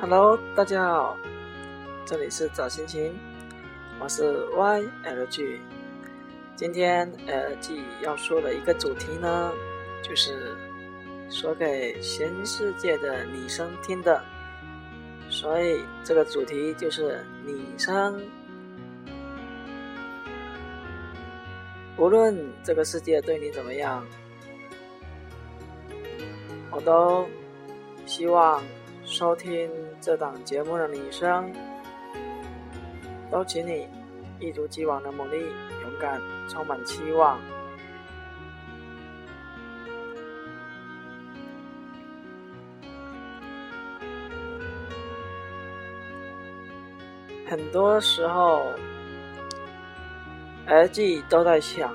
Hello，大家好，这里是早心情，我是 YLG。今天 LG 要说的一个主题呢，就是说给全世界的女生听的，所以这个主题就是女生。无论这个世界对你怎么样，我都希望。收听这档节目的女生，都请你一如既往的努力、勇敢、充满期望。很多时候，L G 都在想，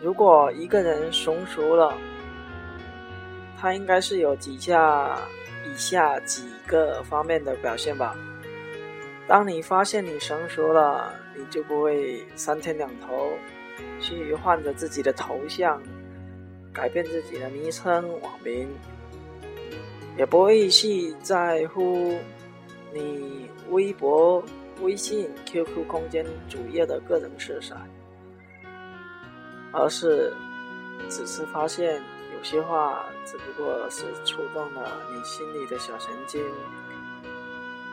如果一个人成熟了。他应该是有几下以下几个方面的表现吧。当你发现你成熟了，你就不会三天两头去换着自己的头像，改变自己的昵称网名，也不会去在乎你微博、微信、QQ 空间主页的个人色彩，而是只是发现。有些话只不过是触动了你心里的小神经，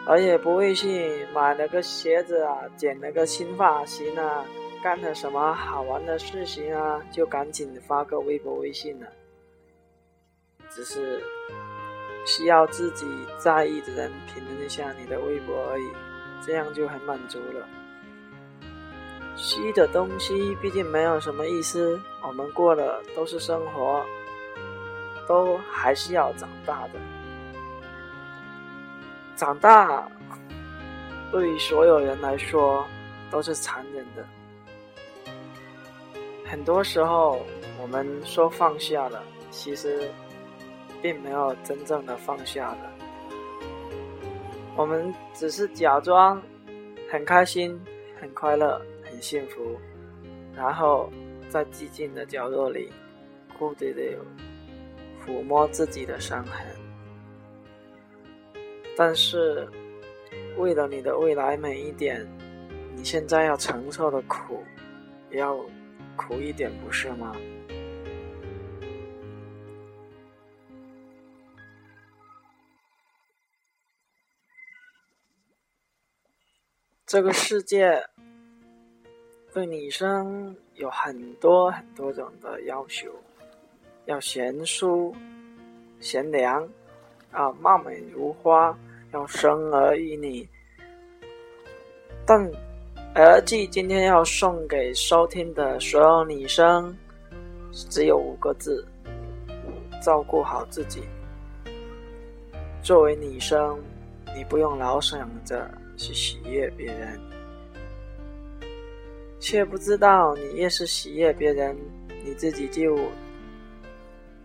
而也不会去买了个鞋子啊，剪了个新发型啊，干了什么好玩的事情啊，就赶紧发个微博、微信了。只是需要自己在意的人评论一下你的微博而已，这样就很满足了。虚的东西毕竟没有什么意思，我们过的都是生活。都还是要长大的，长大对于所有人来说都是残忍的。很多时候，我们说放下了，其实并没有真正的放下了。我们只是假装很开心、很快乐、很幸福，然后在寂静的角落里，孤独的。抚摸自己的伤痕，但是为了你的未来美一点，你现在要承受的苦也要苦一点，不是吗？这个世界对女生有很多很多种的要求。要贤淑、贤良，啊，貌美如花，要生儿育女。但儿记今天要送给收听的所有女生，只有五个字：照顾好自己。作为女生，你不用老想着去喜悦别人，却不知道你越是喜悦别人，你自己就。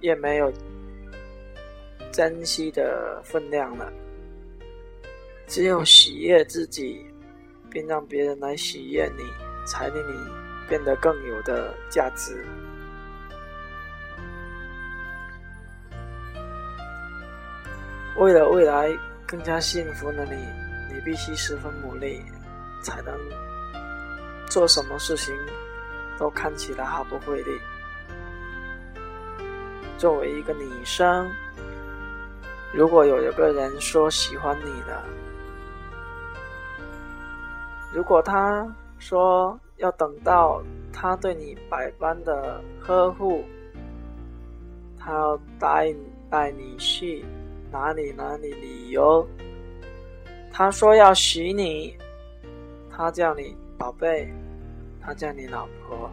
也没有珍惜的分量了。只有喜悦自己，并让别人来喜悦你，才令你变得更有的价值。为了未来更加幸福的你，你必须十分努力，才能做什么事情都看起来毫不费力。作为一个女生，如果有一个人说喜欢你了，如果他说要等到他对你百般的呵护，他要带带你去哪里哪里旅游，他说要娶你，他叫你宝贝，他叫你老婆。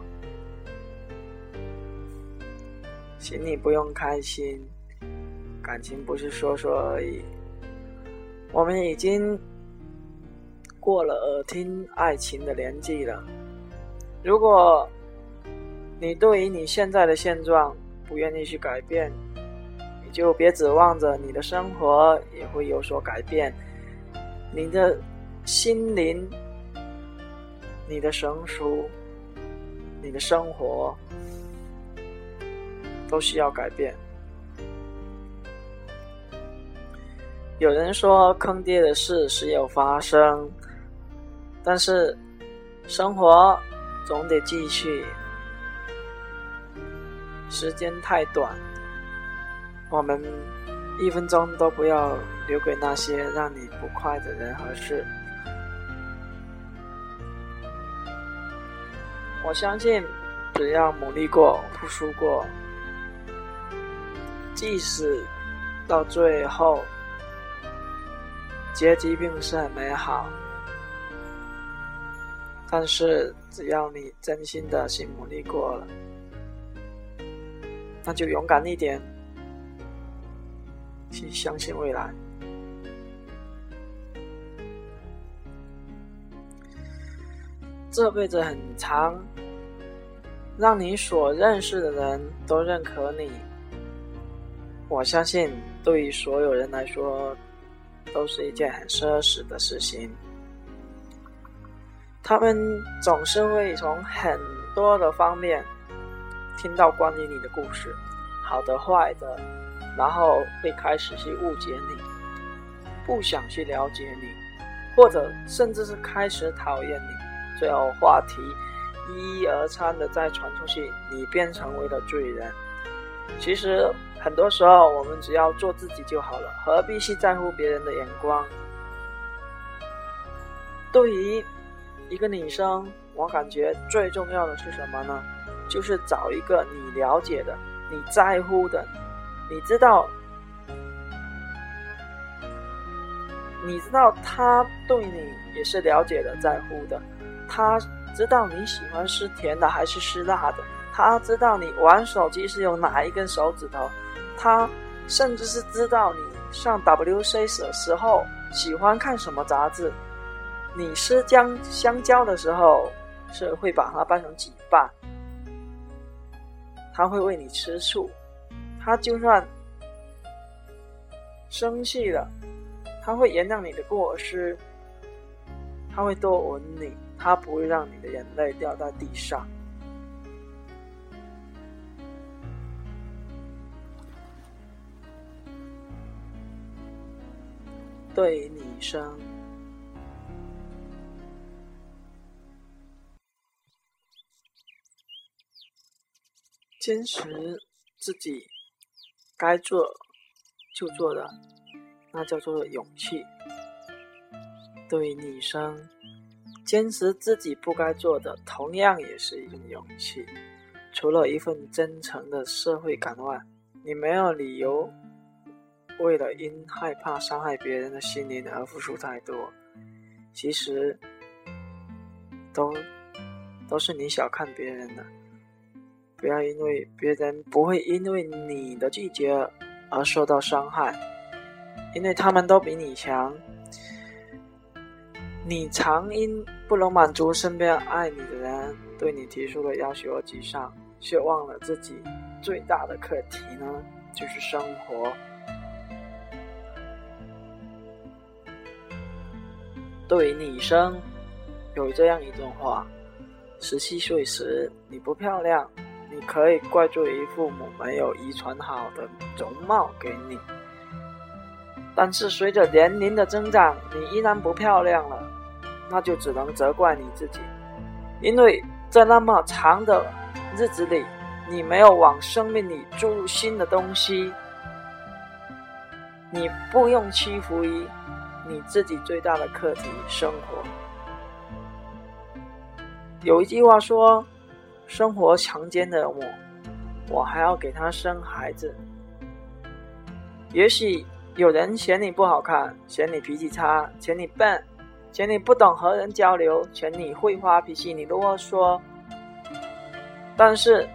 请你不用开心，感情不是说说而已。我们已经过了耳听爱情的年纪了。如果你对于你现在的现状不愿意去改变，你就别指望着你的生活也会有所改变。你的心灵、你的成熟、你的生活。都需要改变。有人说坑爹的事时有发生，但是生活总得继续，时间太短，我们一分钟都不要留给那些让你不快的人和事。我相信，只要努力过、付出过，即使到最后。结局并不是很美好，但是只要你真心的去努力过了，那就勇敢一点，去相信未来。这辈子很长，让你所认识的人都认可你，我相信对于所有人来说。都是一件很奢侈的事情。他们总是会从很多的方面听到关于你的故事，好的、坏的，然后会开始去误解你，不想去了解你，或者甚至是开始讨厌你。最后话题一一而餐的再传出去，你便成为了罪人。其实。很多时候，我们只要做自己就好了，何必去在乎别人的眼光？对于一个女生，我感觉最重要的是什么呢？就是找一个你了解的、你在乎的，你知道，你知道他对你也是了解的、在乎的，他知道你喜欢吃甜的还是吃辣的，他知道你玩手机是用哪一根手指头。他甚至是知道你上 WC 的时候喜欢看什么杂志，你吃姜香蕉的时候是会把它掰成几瓣，他会为你吃醋，他就算生气了，他会原谅你的过失，他会多吻你，他不会让你的眼泪掉在地上。对女生，坚持自己该做就做的，那叫做勇气。对女生，坚持自己不该做的，同样也是一种勇气。除了一份真诚的社会感外，你没有理由。为了因害怕伤害别人的心灵而付出太多，其实都都是你小看别人的。不要因为别人不会因为你的拒绝而受到伤害，因为他们都比你强。你常因不能满足身边爱你的人对你提出的要求而沮丧，却忘了自己最大的课题呢，就是生活。对于女生，有这样一段话：十七岁时你不漂亮，你可以怪罪于父母没有遗传好的容貌给你；但是随着年龄的增长，你依然不漂亮了，那就只能责怪你自己，因为在那么长的日子里，你没有往生命里注入新的东西，你不用屈服于。你自己最大的课题，生活。有一句话说：“生活强奸了我，我还要给他生孩子。”也许有人嫌你不好看，嫌你脾气差，嫌你笨，嫌你不懂和人交流，嫌你会发脾气，你啰嗦。但是，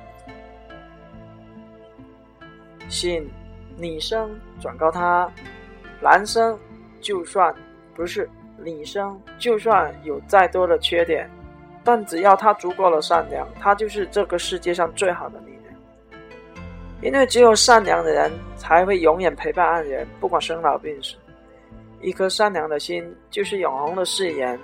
信女生转告他，男生。就算不是女生，就算有再多的缺点，但只要她足够的善良，她就是这个世界上最好的女人。因为只有善良的人，才会永远陪伴爱人，不管生老病死。一颗善良的心，就是永恒的誓言。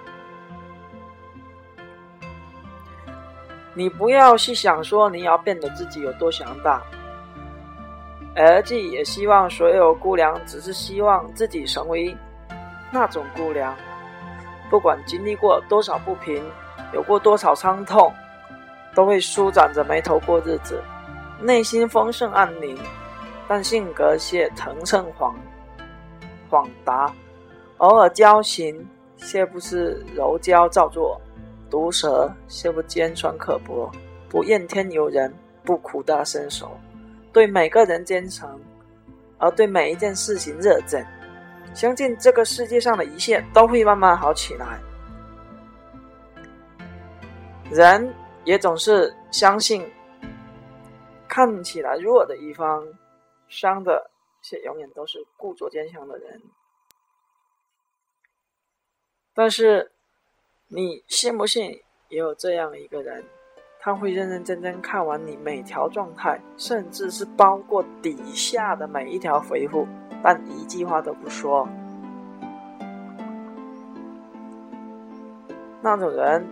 你不要去想说你要变得自己有多强大。LG 也希望所有姑娘只是希望自己成为那种姑娘，不管经历过多少不平，有过多少伤痛，都会舒展着眉头过日子，内心丰盛安宁，但性格却腾盛晃晃达，偶尔矫情，却不是柔娇造作，毒舌却不尖酸刻薄，不怨天尤人，不苦大深仇。对每个人真诚，而对每一件事情热忱，相信这个世界上的一切都会慢慢好起来。人也总是相信，看起来弱的一方，伤的却永远都是故作坚强的人。但是，你信不信也有这样一个人？他会认认真真看完你每条状态，甚至是包括底下的每一条回复，但一句话都不说。那种人，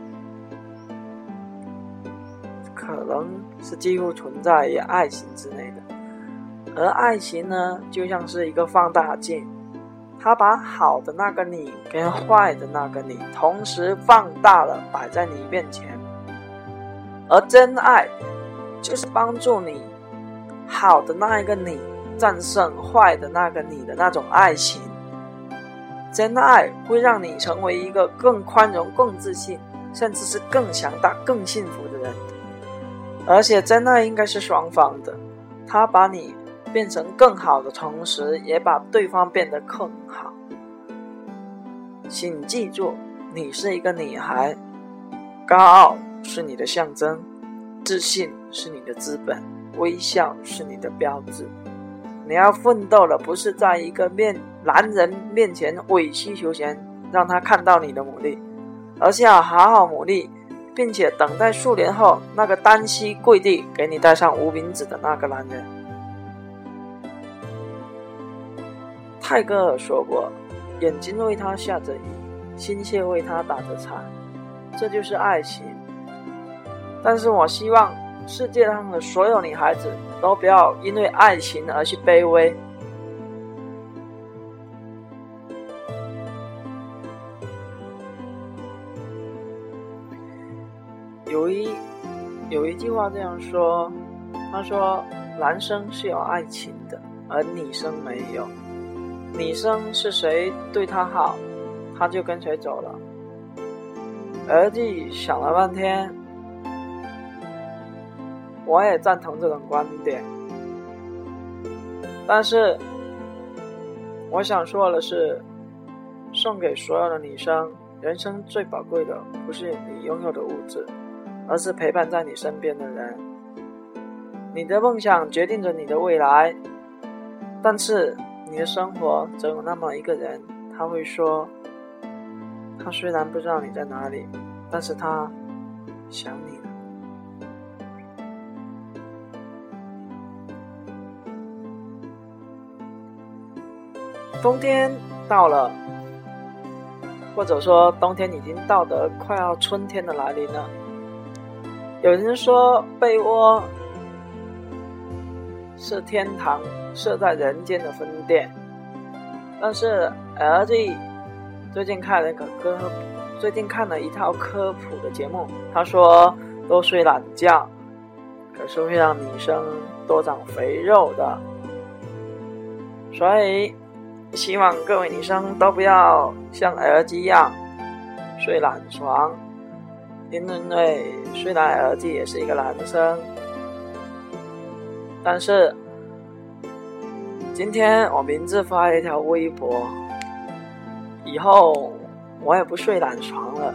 可能是几乎存在于爱情之内的，而爱情呢，就像是一个放大镜，它把好的那个你跟坏的那个你同时放大了，摆在你面前。而真爱，就是帮助你好的那一个你战胜坏的那个你的那种爱情。真爱会让你成为一个更宽容、更自信，甚至是更强大、更幸福的人。而且真爱应该是双方的，他把你变成更好的同时，也把对方变得更好。请记住，你是一个女孩，高傲。是你的象征，自信是你的资本，微笑是你的标志。你要奋斗的不是在一个面男人面前委曲求全，让他看到你的努力，而是要好好努力，并且等待数年后那个单膝跪地给你戴上无名指的那个男人。泰戈尔说过：“眼睛为他下着雨，心却为他打着伞。”这就是爱情。但是我希望世界上的所有女孩子都不要因为爱情而去卑微。有一有一句话这样说，他说：“男生是有爱情的，而女生没有。女生是谁对她好，她就跟谁走了。”儿子想了半天。我也赞同这种观点，但是我想说的是，送给所有的女生，人生最宝贵的不是你拥有的物质，而是陪伴在你身边的人。你的梦想决定着你的未来，但是你的生活总有那么一个人，他会说，他虽然不知道你在哪里，但是他想你。冬天到了，或者说冬天已经到得快要春天的来临了。有人说被窝是天堂设在人间的分店，但是 LG 最近看了一个科，最近看了一套科普的节目，他说多睡懒觉可是会让女生多长肥肉的，所以。希望各位女生都不要像 LG 一样睡懒床，因为虽然 LG 也是一个男生，但是今天我明智发了一条微博，以后我也不睡懒床了。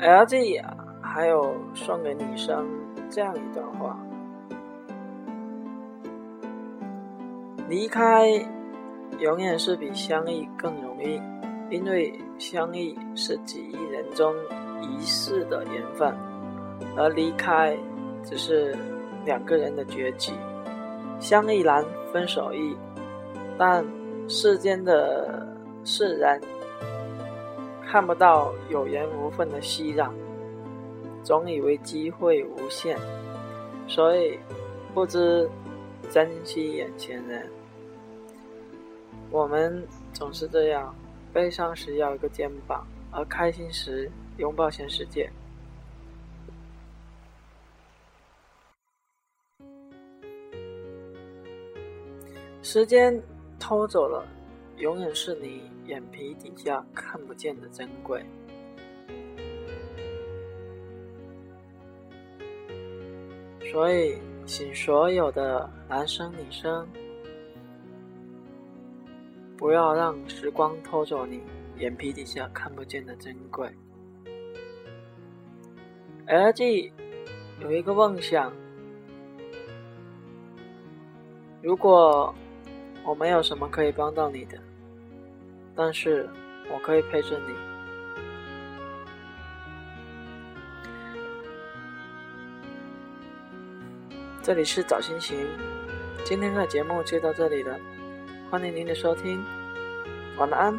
LG 还有送给女生。这样一段话：离开永远是比相遇更容易，因为相遇是几亿人中一世的缘分，而离开只是两个人的结局。相遇难，分手易，但世间的世人看不到有缘无分的熙攘。总以为机会无限，所以不知珍惜眼前人。我们总是这样，悲伤时要一个肩膀，而开心时拥抱全世界。时间偷走了，永远是你眼皮底下看不见的珍贵。所以，请所有的男生女生，不要让时光偷走你眼皮底下看不见的珍贵。LG 有一个梦想，如果我没有什么可以帮到你的，但是我可以陪着你。这里是早心情，今天的节目就到这里了，欢迎您的收听，晚安。